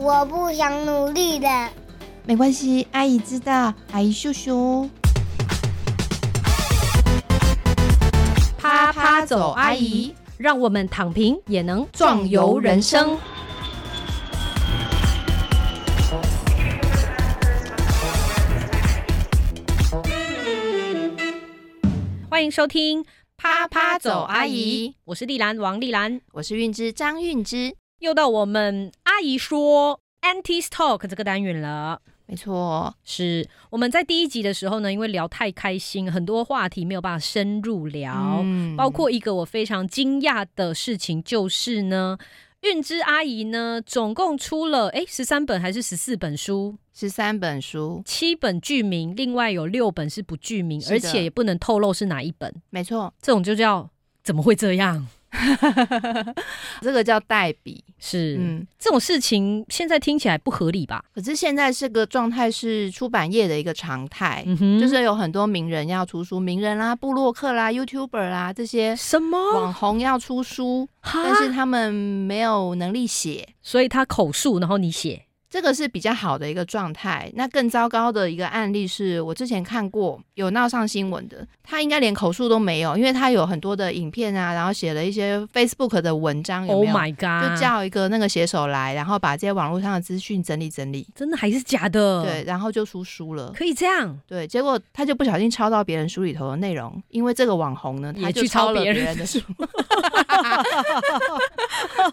我不想努力的。没关系，阿姨知道，阿姨秀秀。啪啪走，阿姨，让我们躺平也能壮游人生。欢迎收听《啪啪走，阿姨》，我是丽兰王丽兰，我是韵之张韵之，又到我们阿姨说 Anti Talk 这个单元了。没错，是我们在第一集的时候呢，因为聊太开心，很多话题没有办法深入聊，包括一个我非常惊讶的事情，就是呢，韵之阿姨呢，总共出了哎十三本还是十四本书？十三本书，七本剧名，另外有六本是不剧名，而且也不能透露是哪一本。没错，这种就叫怎么会这样？这个叫代笔，是。嗯，这种事情现在听起来不合理吧？可是现在这个状态是出版业的一个常态，就是有很多名人要出书，名人啦、布洛克啦、YouTuber 啦这些什么？网红要出书，但是他们没有能力写，所以他口述，然后你写。这个是比较好的一个状态。那更糟糕的一个案例是我之前看过有闹上新闻的，他应该连口述都没有，因为他有很多的影片啊，然后写了一些 Facebook 的文章，有没有？Oh my god！就叫一个那个写手来，然后把这些网络上的资讯整理整理，真的还是假的？对，然后就出书了。可以这样？对，结果他就不小心抄到别人书里头的内容，因为这个网红呢，他就抄了别人的书。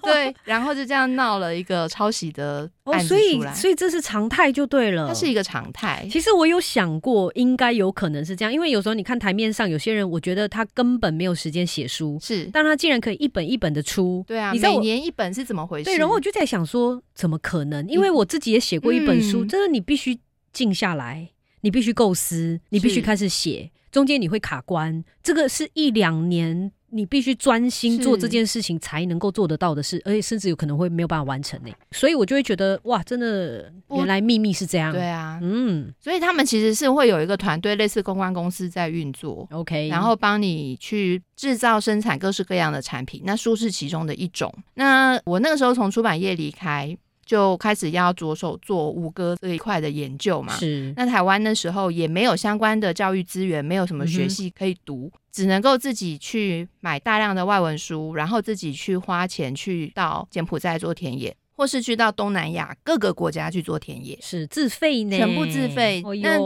对，然后就这样闹了一个抄袭的案子出来。所以这是常态就对了，它是一个常态。其实我有想过，应该有可能是这样，因为有时候你看台面上有些人，我觉得他根本没有时间写书，是，但他竟然可以一本一本的出。对啊，你每年一本是怎么回事？对，然后我就在想说，怎么可能？因为我自己也写过一本书，真的你必须静下来，你必须构思，你必须开始写，中间你会卡关，这个是一两年。你必须专心做这件事情才能够做得到的事，而且甚至有可能会没有办法完成呢。所以我就会觉得，哇，真的，原来秘密是这样。对啊，嗯，所以他们其实是会有一个团队，类似公关公司在运作，OK，然后帮你去制造、生产各式各样的产品。那书是其中的一种。那我那个时候从出版业离开。就开始要着手做五哥这一块的研究嘛。是。那台湾那时候也没有相关的教育资源，没有什么学系可以读，只能够自己去买大量的外文书，然后自己去花钱去到柬埔寨做田野。或是去到东南亚各个国家去做田野，是自费呢，全部自费。那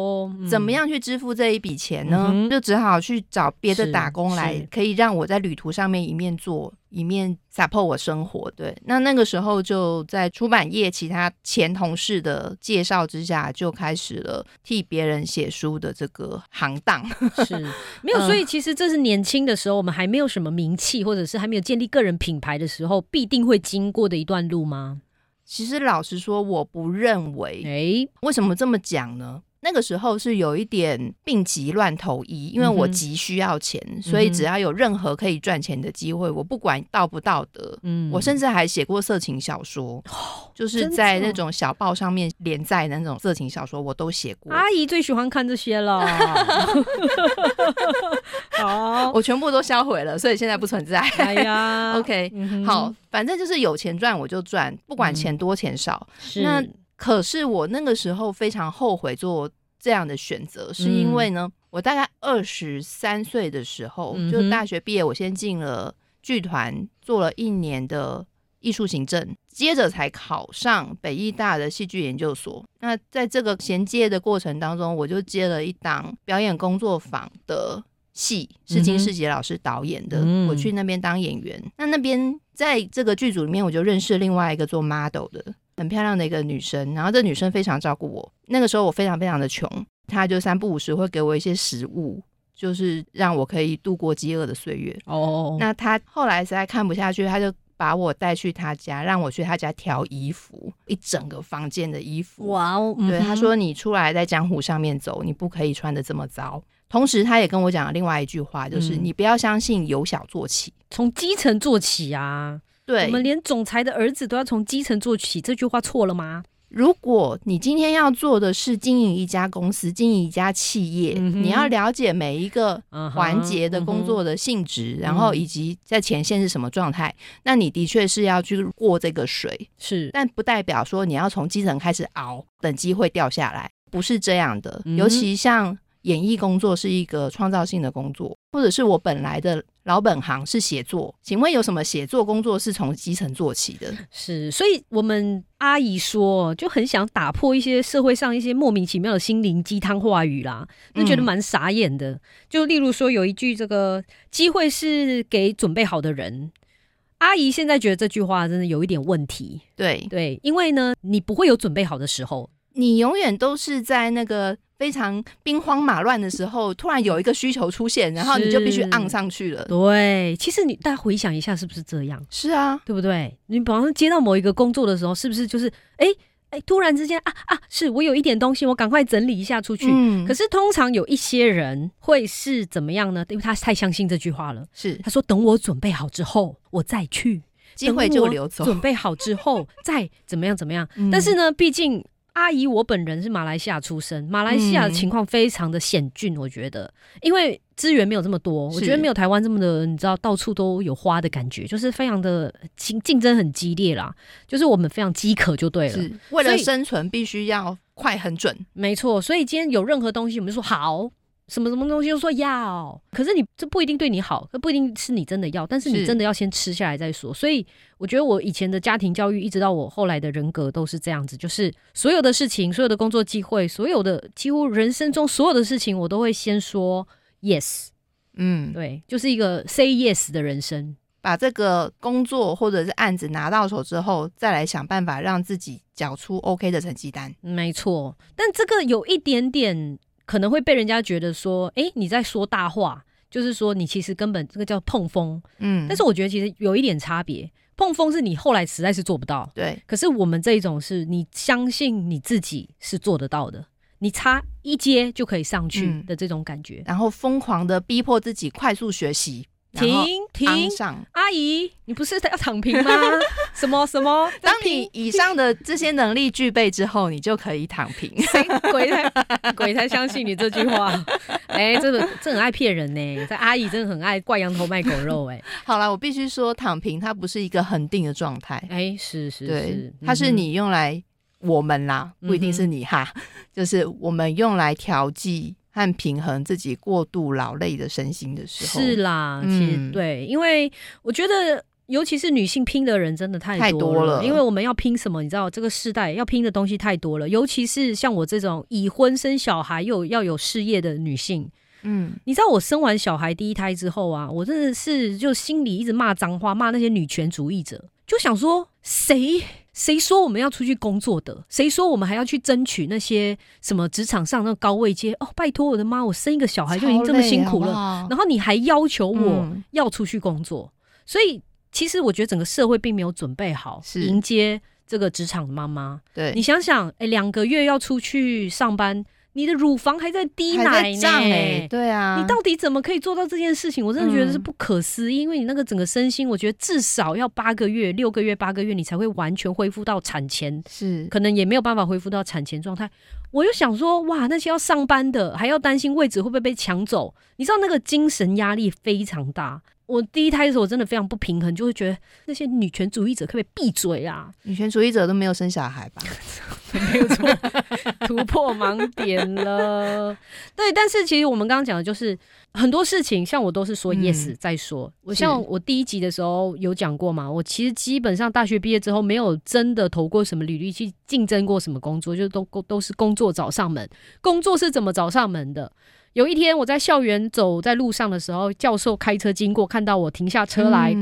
怎么样去支付这一笔钱呢？就只好去找别的打工来，可以让我在旅途上面一面做一面 support 我生活。对，那那个时候就在出版业其他前同事的介绍之下，就开始了替别人写书的这个行当。是没有，所以其实这是年轻的时候，我们还没有什么名气，或者是还没有建立个人品牌的时候，必定会经过的一段路吗？其实老实说，我不认为。哎，为什么这么讲呢？那个时候是有一点病急乱投医，因为我急需要钱，所以只要有任何可以赚钱的机会，我不管道不道德，嗯，我甚至还写过色情小说，就是在那种小报上面连载的那种色情小说，我都写过。阿姨最喜欢看这些了，好，我全部都销毁了，所以现在不存在。哎呀，OK，好，反正就是有钱赚我就赚，不管钱多钱少。那可是我那个时候非常后悔做这样的选择，是因为呢，我大概二十三岁的时候就大学毕业，我先进了剧团做了一年的艺术行政，接着才考上北艺大的戏剧研究所。那在这个衔接的过程当中，我就接了一档表演工作坊的戏，是金世杰老师导演的，我去那边当演员。那那边在这个剧组里面，我就认识另外一个做 model 的。很漂亮的一个女生，然后这女生非常照顾我。那个时候我非常非常的穷，她就三不五时会给我一些食物，就是让我可以度过饥饿的岁月。哦，那她后来实在看不下去，她就把我带去她家，让我去她家挑衣服，一整个房间的衣服。哇哦，对，她说你出来在江湖上面走，你不可以穿的这么糟。同时，她也跟我讲了另外一句话，就是你不要相信由小做起，从基层做起啊。对，我们连总裁的儿子都要从基层做起，这句话错了吗？如果你今天要做的是经营一家公司、经营一家企业，你要了解每一个环节的工作的性质，然后以及在前线是什么状态，那你的确是要去过这个水，是，但不代表说你要从基层开始熬，等机会掉下来，不是这样的。尤其像演艺工作是一个创造性的工作，或者是我本来的。老本行是写作，请问有什么写作工作是从基层做起的？是，所以我们阿姨说，就很想打破一些社会上一些莫名其妙的心灵鸡汤话语啦，就觉得蛮傻眼的。就例如说，有一句这个机会是给准备好的人，阿姨现在觉得这句话真的有一点问题。对对，因为呢，你不会有准备好的时候，你永远都是在那个。非常兵荒马乱的时候，突然有一个需求出现，然后你就必须按上去了。对，其实你大家回想一下，是不是这样？是啊，对不对？你比方说接到某一个工作的时候，是不是就是哎哎，突然之间啊啊，是我有一点东西，我赶快整理一下出去。嗯。可是通常有一些人会是怎么样呢？因为他太相信这句话了。是，他说等我准备好之后，我再去，机会就流走。准备好之后 再怎么样怎么样？但是呢，毕竟。阿姨，我本人是马来西亚出生，马来西亚的情况非常的险峻，我觉得，因为资源没有这么多，我觉得没有台湾这么的，你知道，到处都有花的感觉，就是非常的竞竞争很激烈啦，就是我们非常饥渴就对了，为了生存必须要快很准，没错，所以今天有任何东西，我们就说好。什么什么东西就说要，可是你这不一定对你好，这不一定是你真的要，但是你真的要先吃下来再说。所以我觉得我以前的家庭教育，一直到我后来的人格都是这样子，就是所有的事情、所有的工作机会、所有的几乎人生中所有的事情，我都会先说 yes。嗯，对，就是一个 say yes 的人生。把这个工作或者是案子拿到手之后，再来想办法让自己缴出 OK 的成绩单。没错，但这个有一点点。可能会被人家觉得说，哎，你在说大话，就是说你其实根本这个叫碰风，嗯。但是我觉得其实有一点差别，碰风是你后来实在是做不到，对。可是我们这一种是你相信你自己是做得到的，你差一阶就可以上去的这种感觉，然后疯狂的逼迫自己快速学习。停停，阿姨，你不是要躺平吗？什么什么？当你以上的这些能力具备之后，你就可以躺平。鬼才鬼才相信你这句话。哎，这个这很爱骗人呢。这阿姨真的很爱挂羊头卖狗肉。哎，好了，我必须说，躺平它不是一个恒定的状态。哎，是是是，它是你用来我们啦，不一定是你哈，就是我们用来调剂。和平衡自己过度劳累的身心的时候，是啦，其实对，因为我觉得，尤其是女性拼的人真的太多了，因为我们要拼什么？你知道，这个时代要拼的东西太多了，尤其是像我这种已婚生小孩又要有事业的女性，嗯，你知道我生完小孩第一胎之后啊，我真的是就心里一直骂脏话，骂那些女权主义者，就想说谁。谁说我们要出去工作的？谁说我们还要去争取那些什么职场上那个高位阶？哦，拜托我的妈！我生一个小孩就已经这么辛苦了，然后你还要求我要出去工作，所以其实我觉得整个社会并没有准备好迎接这个职场的妈妈。对你想想，哎，两个月要出去上班。你的乳房还在滴奶呢，对啊，你到底怎么可以做到这件事情？我真的觉得是不可思议，因为你那个整个身心，我觉得至少要八个月、六个月、八个月，你才会完全恢复到产前，是可能也没有办法恢复到产前状态。我就想说，哇，那些要上班的，还要担心位置会不会被抢走，你知道那个精神压力非常大。我第一胎的时候，我真的非常不平衡，就会觉得那些女权主义者可不可以闭嘴啊？女权主义者都没有生小孩吧？没有错，突破盲点了。对，但是其实我们刚刚讲的就是很多事情，像我都是说 yes 再说。我像我第一集的时候有讲过嘛，我其实基本上大学毕业之后没有真的投过什么履历去竞争过什么工作，就都都是工作找上门。工作是怎么找上门的？有一天，我在校园走在路上的时候，教授开车经过，看到我停下车来，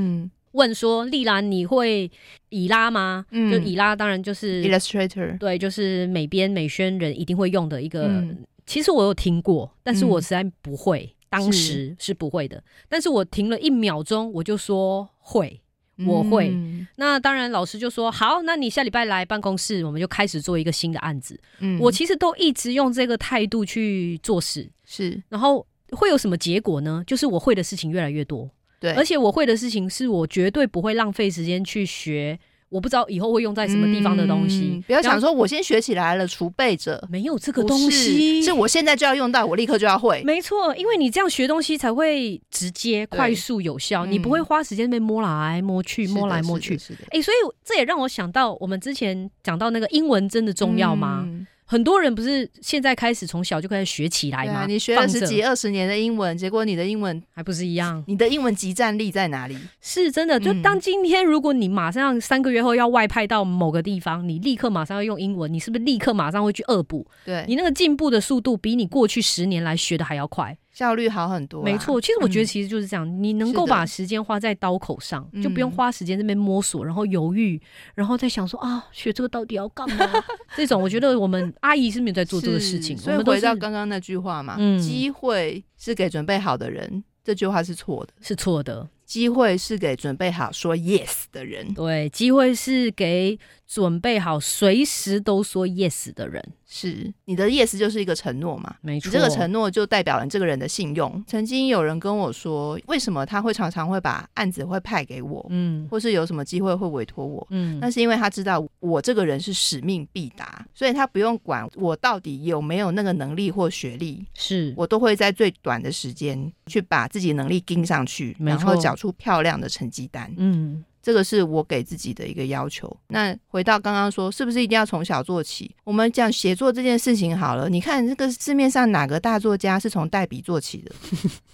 问说：“丽兰，你会以拉吗？”就以拉，当然就是 Illustrator，对，就是美编美宣人一定会用的一个。其实我有听过，但是我实在不会，当时是不会的。但是我停了一秒钟，我就说会。我会，那当然，老师就说好，那你下礼拜来办公室，我们就开始做一个新的案子。嗯，我其实都一直用这个态度去做事，是，然后会有什么结果呢？就是我会的事情越来越多，对，而且我会的事情是我绝对不会浪费时间去学我不知道以后会用在什么地方的东西。不要想说我先学起来了，储备着，没有这个东西，是我现在就要用到，我立刻就要会。没错，因为你这样学东西才会直接、快速、有效，你不会花时间被摸来摸去、摸来摸去。哎，所以这也让我想到，我们之前讲到那个英文真的重要吗？很多人不是现在开始从小就开始学起来吗？你学了十几二十年的英文，结果你的英文还不是一样？你的英文集战力在哪里？是真的。就当今天，如果你马上三个月后要外派到某个地方，你立刻马上要用英文，你是不是立刻马上会去恶补？对你那个进步的速度，比你过去十年来学的还要快。效率好很多，没错。其实我觉得其实就是这样，你能够把时间花在刀口上，就不用花时间这边摸索，然后犹豫，然后再想说啊，学这个到底要干嘛？这种我觉得我们阿姨是没有在做这个事情。所以回到刚刚那句话嘛，机会是给准备好的人，这句话是错的，是错的。机会是给准备好说 yes 的人，对，机会是给准备好随时都说 yes 的人。是你的 yes 就是一个承诺嘛？没错，这个承诺就代表了你这个人的信用。曾经有人跟我说，为什么他会常常会把案子会派给我，嗯，或是有什么机会会委托我，嗯，那是因为他知道我这个人是使命必达，所以他不用管我到底有没有那个能力或学历，是。我都会在最短的时间去把自己能力盯上去，然后缴出漂亮的成绩单，嗯。这个是我给自己的一个要求。那回到刚刚说，是不是一定要从小做起？我们讲写作这件事情好了，你看这个市面上哪个大作家是从代笔做起的？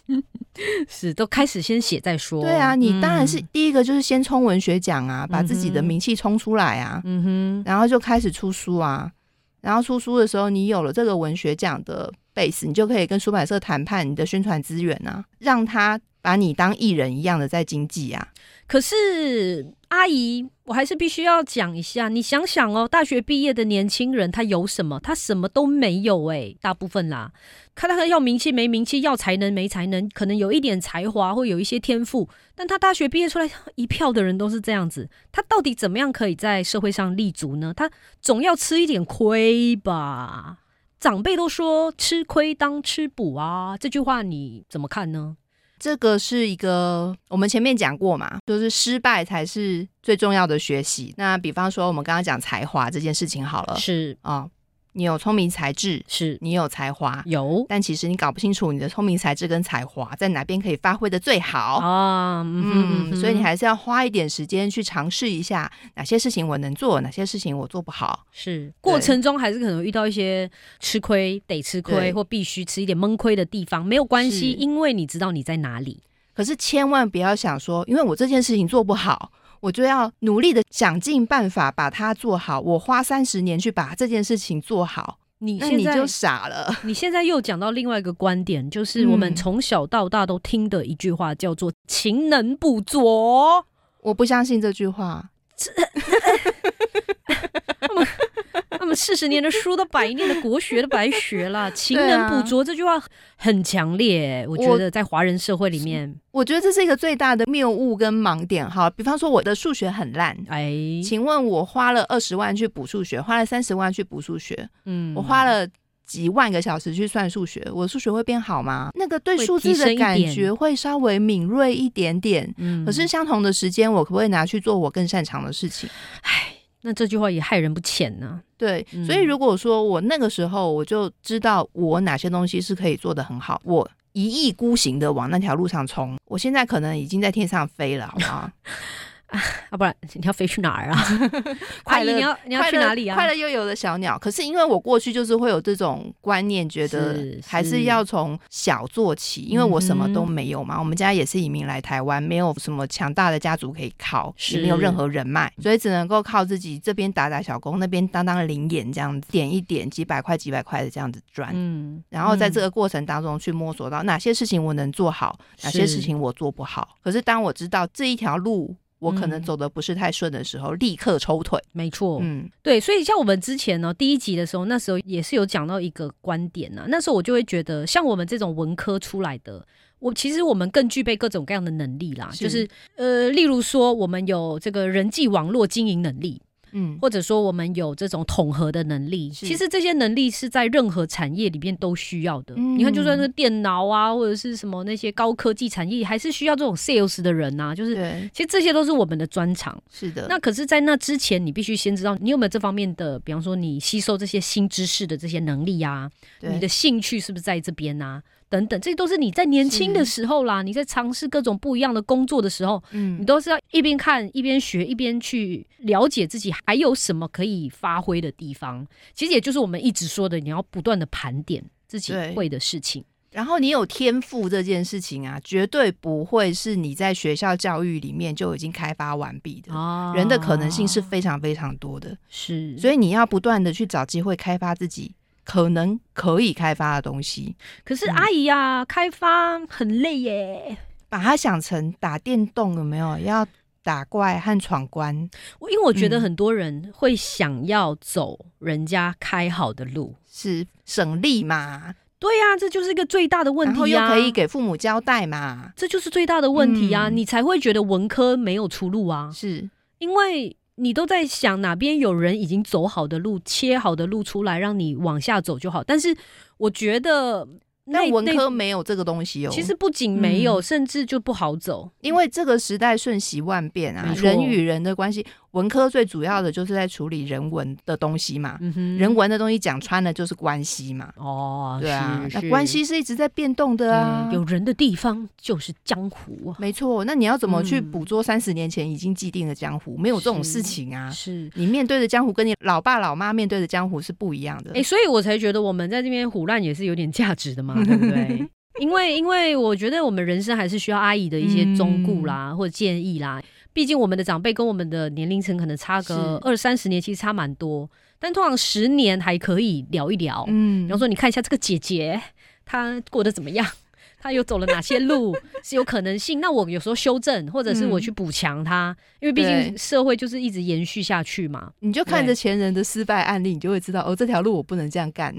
是都开始先写再说。对啊，你当然是第一个就是先冲文学奖啊，把自己的名气冲出来啊，嗯哼，然后就开始出书啊。然后出书的时候，你有了这个文学奖的 base，你就可以跟出版社谈判你的宣传资源啊，让他把你当艺人一样的在经济啊。可是阿姨，我还是必须要讲一下。你想想哦，大学毕业的年轻人，他有什么？他什么都没有哎，大部分啦。看他要名气没名气，要才能没才能，可能有一点才华或有一些天赋，但他大学毕业出来，一票的人都是这样子。他到底怎么样可以在社会上立足呢？他总要吃一点亏吧。长辈都说吃亏当吃补啊，这句话你怎么看呢？这个是一个，我们前面讲过嘛，就是失败才是最重要的学习。那比方说，我们刚刚讲才华这件事情好了，是啊。你有聪明才智，是你有才华，有，但其实你搞不清楚你的聪明才智跟才华在哪边可以发挥的最好啊，嗯，所以你还是要花一点时间去尝试一下哪些事情我能做，哪些事情我做不好，是过程中还是可能遇到一些吃亏，得吃亏或必须吃一点闷亏的地方，没有关系，因为你知道你在哪里，可是千万不要想说，因为我这件事情做不好。我就要努力的想尽办法把它做好。我花三十年去把这件事情做好，你现在就傻了。你现在又讲到另外一个观点，就是我们从小到大都听的一句话，叫做“勤能补拙”。我不相信这句话。四十年的书都白念的国学都白学了，勤能补拙这句话很强烈。我觉得在华人社会里面，我觉得这是一个最大的谬误跟盲点。哈，比方说我的数学很烂，哎，请问我花了二十万去补数学，花了三十万去补数学，嗯，我花了几万个小时去算数学，我数学会变好吗？那个对数字的感觉会稍微敏锐一点点，嗯，可是相同的时间，我可不可以拿去做我更擅长的事情？唉。那这句话也害人不浅呢。对，所以如果说我那个时候我就知道我哪些东西是可以做得很好，我一意孤行的往那条路上冲，我现在可能已经在天上飞了，好不好？啊，不然你要飞去哪儿啊？快乐，你要你要去哪里啊？快乐又有的小鸟。可是因为我过去就是会有这种观念，觉得还是要从小做起。因为我什么都没有嘛，我们家也是移民来台湾，没有什么强大的家族可以靠，也没有任何人脉，所以只能够靠自己这边打打小工，那边当当零演这样子，点一点几百块几百块的这样子赚。嗯，然后在这个过程当中去摸索到哪些事情我能做好，哪些事情我做不好。可是当我知道这一条路。我可能走的不是太顺的时候，立刻抽腿。没错，嗯，对，所以像我们之前呢，第一集的时候，那时候也是有讲到一个观点呢。那时候我就会觉得，像我们这种文科出来的，我其实我们更具备各种各样的能力啦。就是呃，例如说，我们有这个人际网络经营能力。嗯，或者说我们有这种统合的能力。其实这些能力是在任何产业里面都需要的。你看，就算是电脑啊，或者是什么那些高科技产业，还是需要这种 sales 的人呐。就是，其实这些都是我们的专长。是的。那可是，在那之前，你必须先知道你有没有这方面的，比方说你吸收这些新知识的这些能力啊，你的兴趣是不是在这边呐？等等，这都是你在年轻的时候啦，你在尝试各种不一样的工作的时候，嗯，你都是要一边看一边学，一边去了解自己还有什么可以发挥的地方。其实也就是我们一直说的，你要不断的盘点自己会的事情。然后你有天赋这件事情啊，绝对不会是你在学校教育里面就已经开发完毕的。哦，人的可能性是非常非常多的，是，所以你要不断的去找机会开发自己。可能可以开发的东西，可是阿姨呀，开发很累耶。把它想成打电动有没有？要打怪和闯关。我因为我觉得很多人会想要走人家开好的路，是省力嘛？对呀，这就是一个最大的问题。然后又可以给父母交代嘛？这就是最大的问题啊！你才会觉得文科没有出路啊？是因为。你都在想哪边有人已经走好的路，切好的路出来，让你往下走就好。但是我觉得。那文科没有这个东西哦。其实不仅没有，甚至就不好走，因为这个时代瞬息万变啊，人与人的关系，文科最主要的就是在处理人文的东西嘛。人文的东西讲穿了就是关系嘛。哦，对啊，那关系是一直在变动的啊。有人的地方就是江湖，没错。那你要怎么去捕捉三十年前已经既定的江湖？没有这种事情啊。是你面对的江湖跟你老爸老妈面对的江湖是不一样的。哎，所以我才觉得我们在这边胡乱也是有点价值的嘛。对不对？因为因为我觉得我们人生还是需要阿姨的一些忠顾啦，或者建议啦。毕竟我们的长辈跟我们的年龄层可能差个二三十年，其实差蛮多。但通常十年还可以聊一聊。嗯，比方说你看一下这个姐姐，她过得怎么样？她又走了哪些路是有可能性？那我有时候修正，或者是我去补强他，因为毕竟社会就是一直延续下去嘛。你就看着前人的失败案例，你就会知道哦，这条路我不能这样干。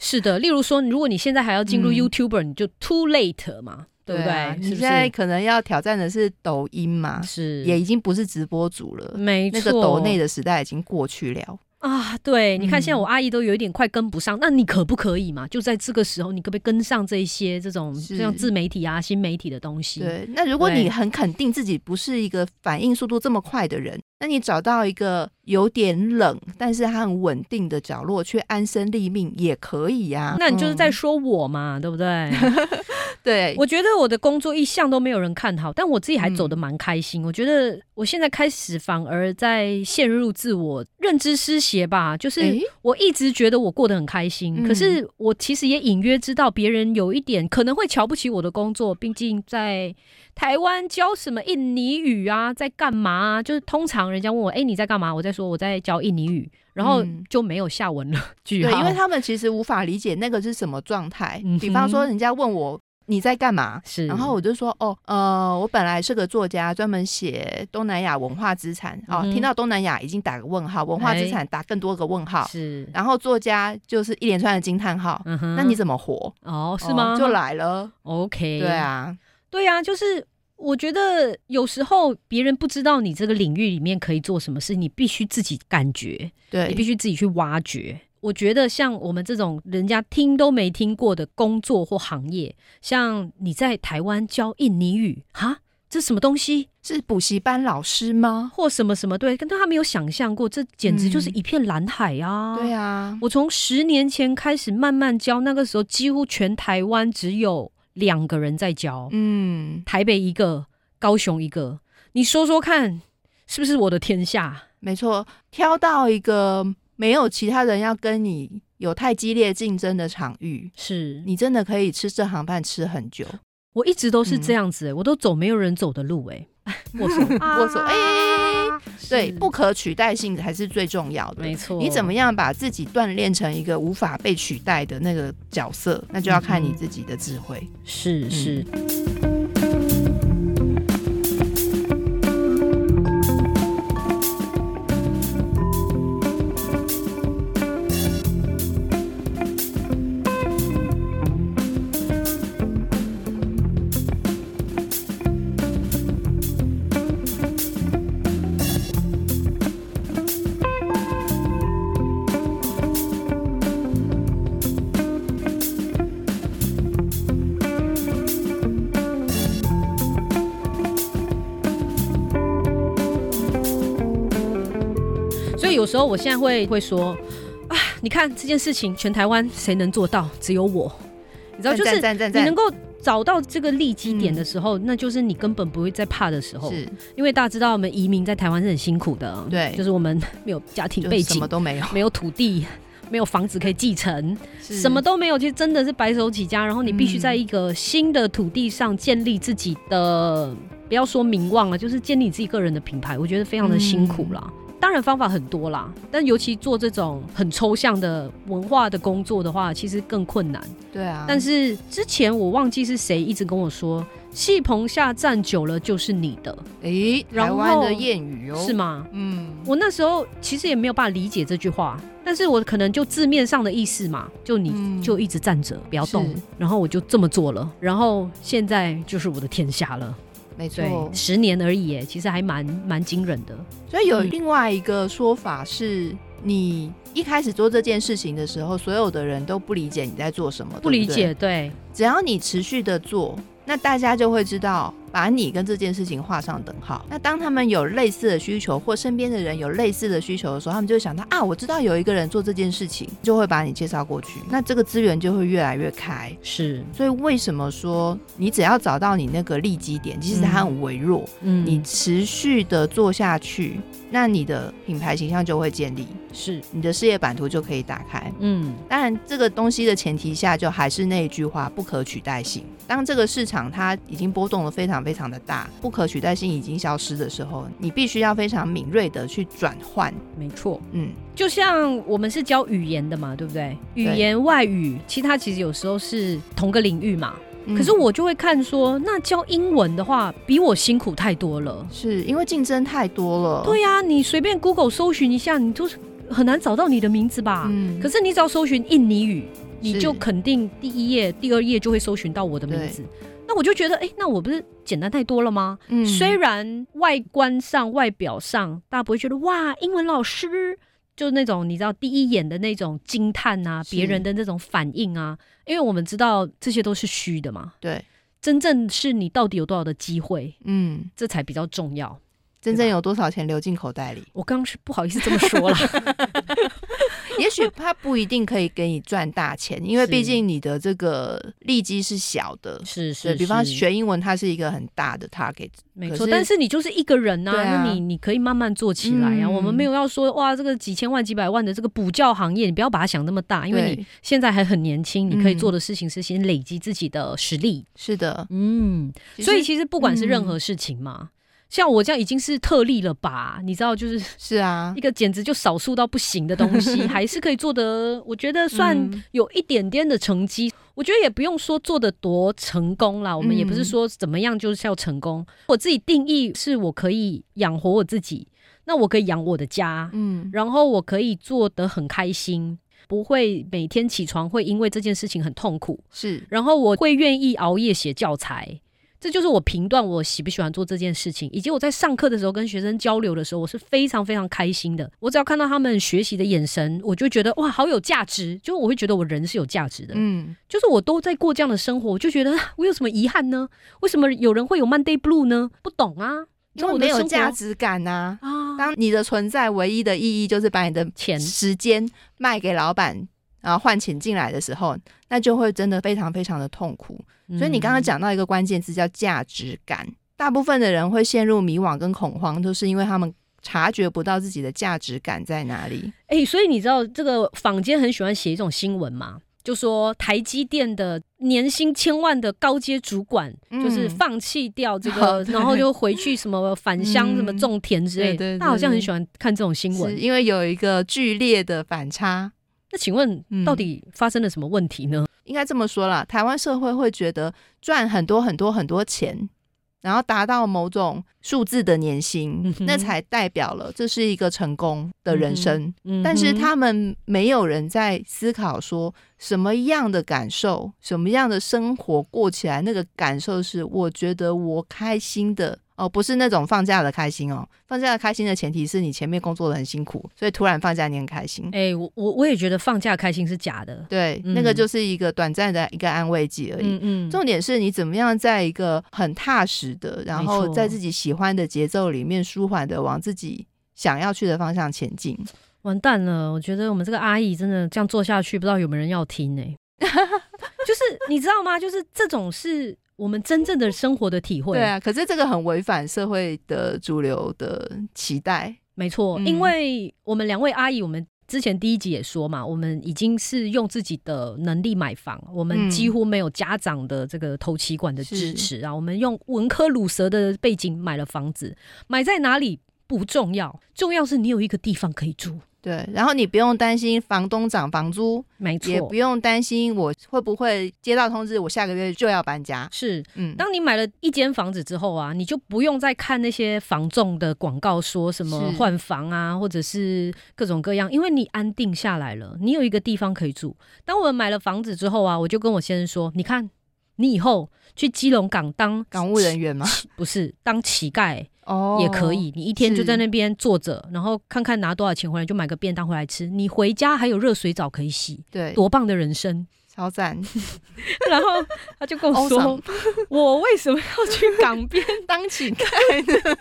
是的，例如说，如果你现在还要进入 YouTuber，你就 too late 嘛，对不对？你现在可能要挑战的是抖音嘛，是也已经不是直播主了，没错，那个抖内的时代已经过去了。啊，对，你看现在我阿姨都有一点快跟不上，那你可不可以嘛？就在这个时候，你可不可以跟上这些这种像自媒体啊、新媒体的东西？对，那如果你很肯定自己不是一个反应速度这么快的人，那你找到一个有点冷，但是它很稳定的角落，去安身立命也可以呀。那你就是在说我嘛，对不对？对，我觉得我的工作一向都没有人看好，但我自己还走得蛮开心。我觉得我现在开始反而在陷入自我认知失协吧，就是我一直觉得我过得很开心，可是我其实也隐约知道别人有一点可能会瞧不起我的工作。毕竟在台湾教什么印尼语啊，在干嘛？就是通常人家问我，哎，你在干嘛？我在说我在教印尼语，然后就没有下文了。对，因为他们其实无法理解那个是什么状态。比方说，人家问我。你在干嘛？是，然后我就说，哦，呃，我本来是个作家，专门写东南亚文化资产。哦，听到东南亚已经打个问号，文化资产打更多个问号。是，然后作家就是一连串的惊叹号。那你怎么活？哦，是吗？就来了。OK。对啊，对啊，就是我觉得有时候别人不知道你这个领域里面可以做什么事，你必须自己感觉，对你必须自己去挖掘。我觉得像我们这种人家听都没听过的工作或行业，像你在台湾教印尼语，哈，这什么东西？是补习班老师吗？或什么什么？对，跟他没有想象过，这简直就是一片蓝海啊！对啊，我从十年前开始慢慢教，那个时候几乎全台湾只有两个人在教，嗯，台北一个，高雄一个，你说说看，是不是我的天下？没错，挑到一个。没有其他人要跟你有太激烈竞争的场域，是。你真的可以吃这行饭吃很久。我一直都是这样子，我都走没有人走的路，哎，握 手握手，哎，对，不可取代性才是最重要的，没错。你怎么样把自己锻炼成一个无法被取代的那个角色，那就要看你自己的智慧。是是。我现在会会说啊，你看这件事情，全台湾谁能做到？只有我。你知道，就是你能够找到这个利基点的时候，那就是你根本不会再怕的时候。是，因为大家知道，我们移民在台湾是很辛苦的。对，就是我们没有家庭背景，什么都没有，没有土地，没有房子可以继承，什么都没有，其实真的是白手起家。然后你必须在一个新的土地上建立自己的，不要说名望了，就是建立自己个人的品牌。我觉得非常的辛苦了。当然方法很多啦，但尤其做这种很抽象的文化的工作的话，其实更困难。对啊。但是之前我忘记是谁一直跟我说，戏棚下站久了就是你的。诶，台湾的谚语哦，是吗？嗯。我那时候其实也没有办法理解这句话，但是我可能就字面上的意思嘛，就你就一直站着不要动，然后我就这么做了，然后现在就是我的天下了。没错，十年而已，其实还蛮蛮惊人的。所以有另外一个说法是，你一开始做这件事情的时候，所有的人都不理解你在做什么，不理解。对，只要你持续的做。那大家就会知道，把你跟这件事情画上等号。那当他们有类似的需求，或身边的人有类似的需求的时候，他们就会想到啊，我知道有一个人做这件事情，就会把你介绍过去。那这个资源就会越来越开。是，所以为什么说你只要找到你那个利基点，即使它很微弱，嗯，你持续的做下去。那你的品牌形象就会建立，是你的事业版图就可以打开。嗯，当然这个东西的前提下，就还是那一句话，不可取代性。当这个市场它已经波动的非常非常的大，不可取代性已经消失的时候，你必须要非常敏锐的去转换。没错，嗯，就像我们是教语言的嘛，对不对？语言外语，其他其实有时候是同个领域嘛。可是我就会看说，那教英文的话，比我辛苦太多了。是因为竞争太多了。对呀，你随便 Google 搜寻一下，你都是很难找到你的名字吧？嗯。可是你只要搜寻印尼语，你就肯定第一页、第二页就会搜寻到我的名字。那我就觉得，哎，那我不是简单太多了吗？嗯。虽然外观上、外表上，大家不会觉得哇，英文老师。就是那种你知道第一眼的那种惊叹啊，别人的那种反应啊，因为我们知道这些都是虚的嘛。对，真正是你到底有多少的机会，嗯，这才比较重要。真正有多少钱流进口袋里？我刚刚是不好意思这么说了。也许他不一定可以给你赚大钱，因为毕竟你的这个利基是小的。是是，比方学英文，它是一个很大的 target。没错，但是你就是一个人呐，那你你可以慢慢做起来呀。我们没有要说哇，这个几千万、几百万的这个补教行业，你不要把它想那么大，因为你现在还很年轻，你可以做的事情是先累积自己的实力。是的，嗯，所以其实不管是任何事情嘛。像我这样已经是特例了吧？你知道，就是是啊，一个简直就少数到不行的东西，还是可以做的，我觉得算有一点点的成绩。我觉得也不用说做的多成功啦，我们也不是说怎么样就是要成功。我自己定义是我可以养活我自己，那我可以养我的家，嗯，然后我可以做得很开心，不会每天起床会因为这件事情很痛苦，是，然后我会愿意熬夜写教材。这就是我评断我喜不喜欢做这件事情，以及我在上课的时候跟学生交流的时候，我是非常非常开心的。我只要看到他们学习的眼神，我就觉得哇，好有价值。就我会觉得我人是有价值的，嗯，就是我都在过这样的生活，我就觉得我有什么遗憾呢？为什么有人会有 Monday Blue 呢？不懂啊，因为没有价值感呐。啊，当你的存在唯一的意义就是把你的钱时间卖给老板。然后换钱进来的时候，那就会真的非常非常的痛苦。所以你刚刚讲到一个关键字叫价值感，大部分的人会陷入迷惘跟恐慌，都是因为他们察觉不到自己的价值感在哪里。哎，所以你知道这个坊间很喜欢写一种新闻吗？就说台积电的年薪千万的高阶主管，就是放弃掉这个，然后就回去什么返乡、什么种田之类的。他好像很喜欢看这种新闻，因为有一个剧烈的反差。那请问，到底发生了什么问题呢？应该这么说啦，台湾社会会觉得赚很多很多很多钱，然后达到某种数字的年薪，那才代表了这是一个成功的人生。但是他们没有人在思考说，什么样的感受，什么样的生活过起来，那个感受是我觉得我开心的。哦，不是那种放假的开心哦，放假的开心的前提是你前面工作的很辛苦，所以突然放假你很开心。哎，我我我也觉得放假开心是假的，对，那个就是一个短暂的一个安慰剂而已。嗯嗯，重点是你怎么样在一个很踏实的，然后在自己喜欢的节奏里面舒缓的往自己。想要去的方向前进。完蛋了，我觉得我们这个阿姨真的这样做下去，不知道有没有人要听呢？就是你知道吗？就是这种是我们真正的生活的体会。对啊，可是这个很违反社会的主流的期待。没错，因为我们两位阿姨，我们之前第一集也说嘛，我们已经是用自己的能力买房，我们几乎没有家长的这个投期管的支持啊，我们用文科鲁蛇的背景买了房子，买在哪里不重要，重要是你有一个地方可以住。对，然后你不用担心房东涨房租，没错，也不用担心我会不会接到通知，我下个月就要搬家。是，嗯，当你买了一间房子之后啊，你就不用再看那些房仲的广告，说什么换房啊，或者是各种各样，因为你安定下来了，你有一个地方可以住。当我们买了房子之后啊，我就跟我先生说，你看，你以后去基隆港当港务人员吗？不是，当乞丐。哦，也可以。你一天就在那边坐着，然后看看拿多少钱回来，就买个便当回来吃。你回家还有热水澡可以洗，对，多棒的人生，超赞。然后他就跟我说：“我为什么要去港边当乞丐呢？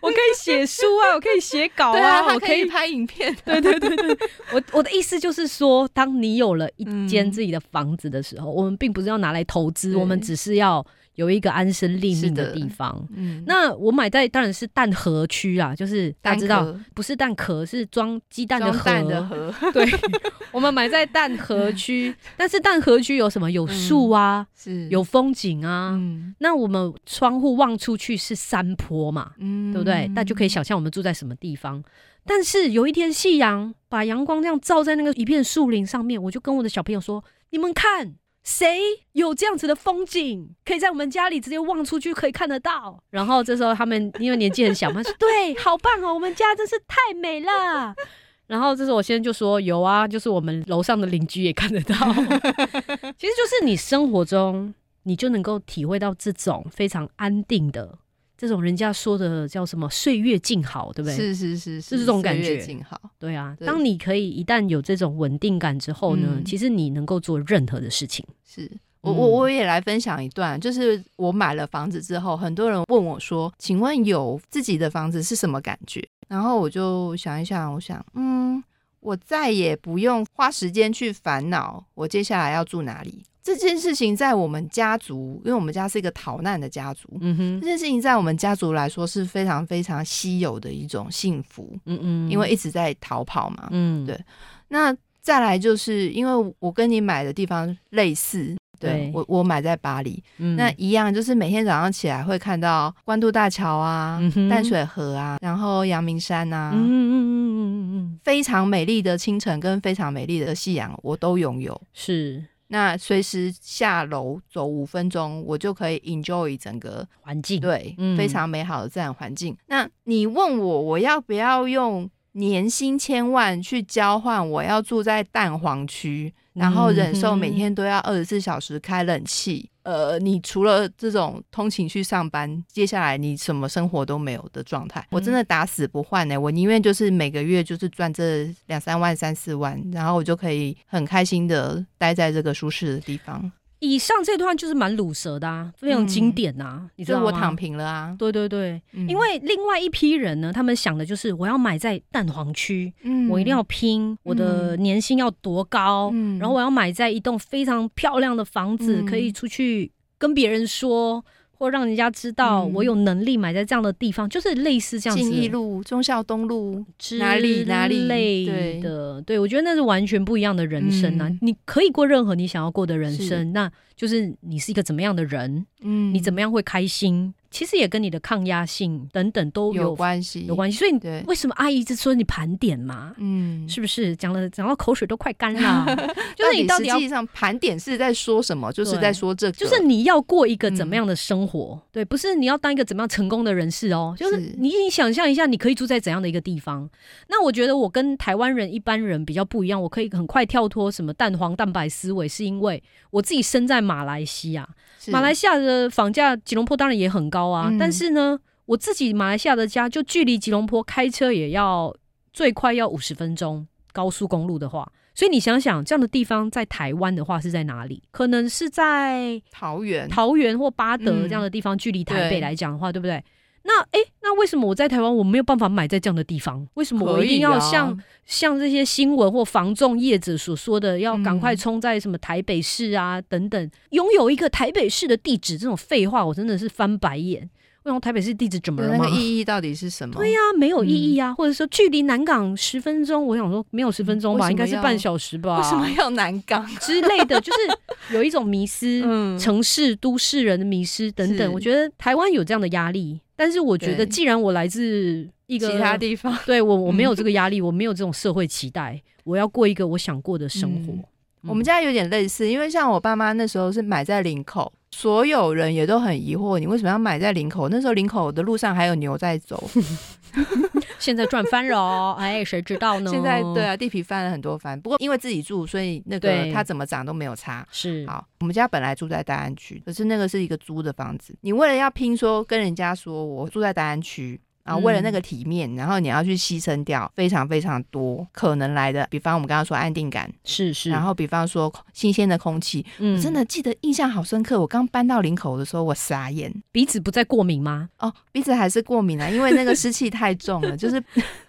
我可以写书啊，我可以写稿啊，我可以拍影片。对对对对，我我的意思就是说，当你有了一间自己的房子的时候，我们并不是要拿来投资，我们只是要。”有一个安身立命的地方。嗯，那我买在当然是蛋壳区啊，就是大家知道，不是蛋壳，是装鸡蛋的盒。对，我们买在蛋壳区，但是蛋壳区有什么？有树啊，是有风景啊。嗯，那我们窗户望出去是山坡嘛，嗯，对不对？那就可以想象我们住在什么地方。但是有一天夕阳把阳光这样照在那个一片树林上面，我就跟我的小朋友说：“你们看。”谁有这样子的风景，可以在我们家里直接望出去可以看得到？然后这时候他们因为年纪很小嘛，说对，好棒哦，我们家真是太美了。然后这时候我先生就说有啊，就是我们楼上的邻居也看得到。其实就是你生活中，你就能够体会到这种非常安定的。这种人家说的叫什么“岁月静好”，对不对？是是是，是这种感觉。静好，对啊。当你可以一旦有这种稳定感之后呢，其实你能够做任何的事情。是我我我也来分享一段，就是我买了房子之后，很多人问我说：“请问有自己的房子是什么感觉？”然后我就想一想，我想，嗯，我再也不用花时间去烦恼我接下来要住哪里。这件事情在我们家族，因为我们家是一个逃难的家族，嗯哼，这件事情在我们家族来说是非常非常稀有的一种幸福，嗯嗯，因为一直在逃跑嘛，嗯，对。那再来就是因为我跟你买的地方类似，对我我买在巴黎，那一样就是每天早上起来会看到关渡大桥啊、淡水河啊，然后阳明山啊，嗯嗯嗯嗯嗯嗯，非常美丽的清晨跟非常美丽的夕阳，我都拥有，是。那随时下楼走五分钟，我就可以 enjoy 整个环境，对，非常美好的自然环境。那你问我，我要不要用年薪千万去交换？我要住在蛋黄区，然后忍受每天都要二十四小时开冷气。呃，你除了这种通勤去上班，接下来你什么生活都没有的状态，我真的打死不换呢。我宁愿就是每个月就是赚这两三万、三四万，然后我就可以很开心的待在这个舒适的地方。以上这段就是蛮卤舌的啊，非常经典呐，你知道吗？我躺平了啊，对对对，因为另外一批人呢，他们想的就是我要买在蛋黄区，嗯，我一定要拼，我的年薪要多高，嗯，然后我要买在一栋非常漂亮的房子，可以出去跟别人说。或让人家知道我有能力买在这样的地方，就是类似这样子。信义路、忠孝东路哪里哪里类的，对我觉得那是完全不一样的人生啊！你可以过任何你想要过的人生，那就是你是一个怎么样的人，嗯，你怎么样会开心。其实也跟你的抗压性等等都有关系，有关系。所以为什么阿姨一直说你盘点嘛？嗯，是不是讲了讲到口水都快干了？就是你到底实际上盘点是在说什么？就是在说这个，就是你要过一个怎么样的生活？对，不是你要当一个怎么样成功的人士哦。就是你你想象一下，你可以住在怎样的一个地方？那我觉得我跟台湾人一般人比较不一样，我可以很快跳脱什么蛋黄蛋白思维，是因为我自己生在马来西亚。马来西亚的房价，吉隆坡当然也很高啊。但是呢，我自己马来西亚的家就距离吉隆坡开车也要最快要五十分钟，高速公路的话。所以你想想，这样的地方在台湾的话是在哪里？可能是在桃园、桃园或巴德这样的地方，距离台北来讲的话，对不对？那哎，那为什么我在台湾我没有办法买在这样的地方？为什么我一定要像像这些新闻或房仲业者所说的，要赶快冲在什么台北市啊等等，拥有一个台北市的地址？这种废话，我真的是翻白眼。为什么台北市地址怎么了那个意义到底是什么？对呀，没有意义啊，或者说距离南港十分钟，我想说没有十分钟吧，应该是半小时吧？为什么要南港之类的？就是有一种迷失，城市都市人的迷失等等。我觉得台湾有这样的压力，但是我觉得既然我来自一个其他地方，对我我没有这个压力，我没有这种社会期待，我要过一个我想过的生活。我们家有点类似，因为像我爸妈那时候是买在林口。所有人也都很疑惑，你为什么要买在林口？那时候林口的路上还有牛在走，现在赚翻了哦！哎，谁知道呢？现在对啊，地皮翻了很多番。不过因为自己住，所以那个它怎么涨都没有差。是好，我们家本来住在大安区，可是那个是一个租的房子。你为了要拼说跟人家说我住在大安区。然后为了那个体面，然后你要去牺牲掉非常非常多可能来的，比方我们刚刚说安定感，是是，然后比方说新鲜的空气，我真的记得印象好深刻。我刚搬到林口的时候，我傻眼，鼻子不再过敏吗？哦，鼻子还是过敏啊，因为那个湿气太重了，就是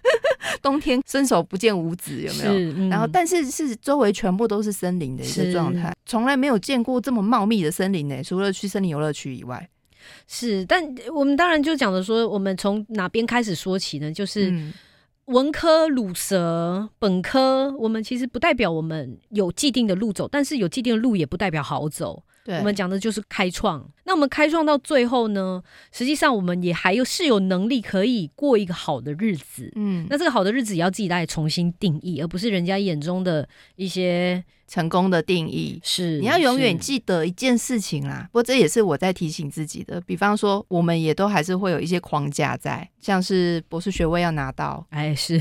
冬天伸手不见五指，有没有？然后但是是周围全部都是森林的一个状态，从来没有见过这么茂密的森林呢，除了去森林游乐区以外。是，但我们当然就讲的说，我们从哪边开始说起呢？就是文科、鲁蛇、本科，我们其实不代表我们有既定的路走，但是有既定的路也不代表好走。我们讲的就是开创。那我们开创到最后呢，实际上我们也还有是有能力可以过一个好的日子。嗯，那这个好的日子也要自己来重新定义，而不是人家眼中的一些。成功的定义是，你要永远记得一件事情啦。不过这也是我在提醒自己的。比方说，我们也都还是会有一些框架在，像是博士学位要拿到，哎，是，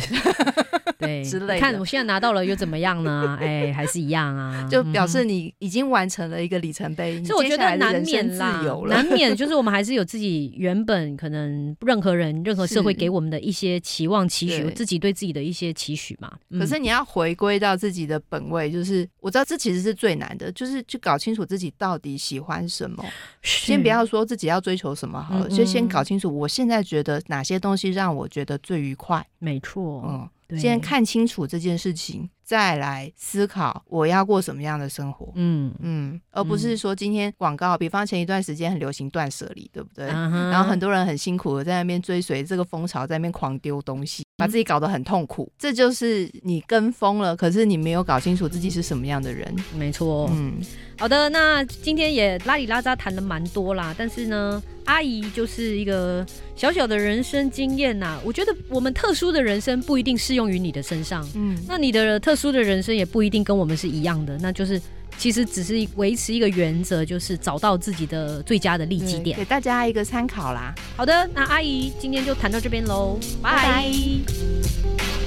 对，之类。看我现在拿到了又怎么样呢？哎，还是一样啊，就表示你已经完成了一个里程碑。所以我觉得难免啦，难免就是我们还是有自己原本可能任何人、任何社会给我们的一些期望、期许，自己对自己的一些期许嘛。可是你要回归到自己的本位，就是。我知道这其实是最难的，就是去搞清楚自己到底喜欢什么。先不要说自己要追求什么好了，就先搞清楚我现在觉得哪些东西让我觉得最愉快。没错，嗯，先看清楚这件事情，再来思考我要过什么样的生活。嗯嗯，而不是说今天广告，比方前一段时间很流行断舍离，对不对？然后很多人很辛苦的在那边追随这个风潮，在那边狂丢东西。把自己搞得很痛苦，这就是你跟风了。可是你没有搞清楚自己是什么样的人。没错，嗯，好的，那今天也拉里拉扎谈了蛮多啦。但是呢，阿姨就是一个小小的人生经验呐。我觉得我们特殊的人生不一定适用于你的身上，嗯，那你的特殊的人生也不一定跟我们是一样的。那就是。其实只是维持一个原则，就是找到自己的最佳的利基点，给大家一个参考啦。好的，那阿姨今天就谈到这边喽，拜拜。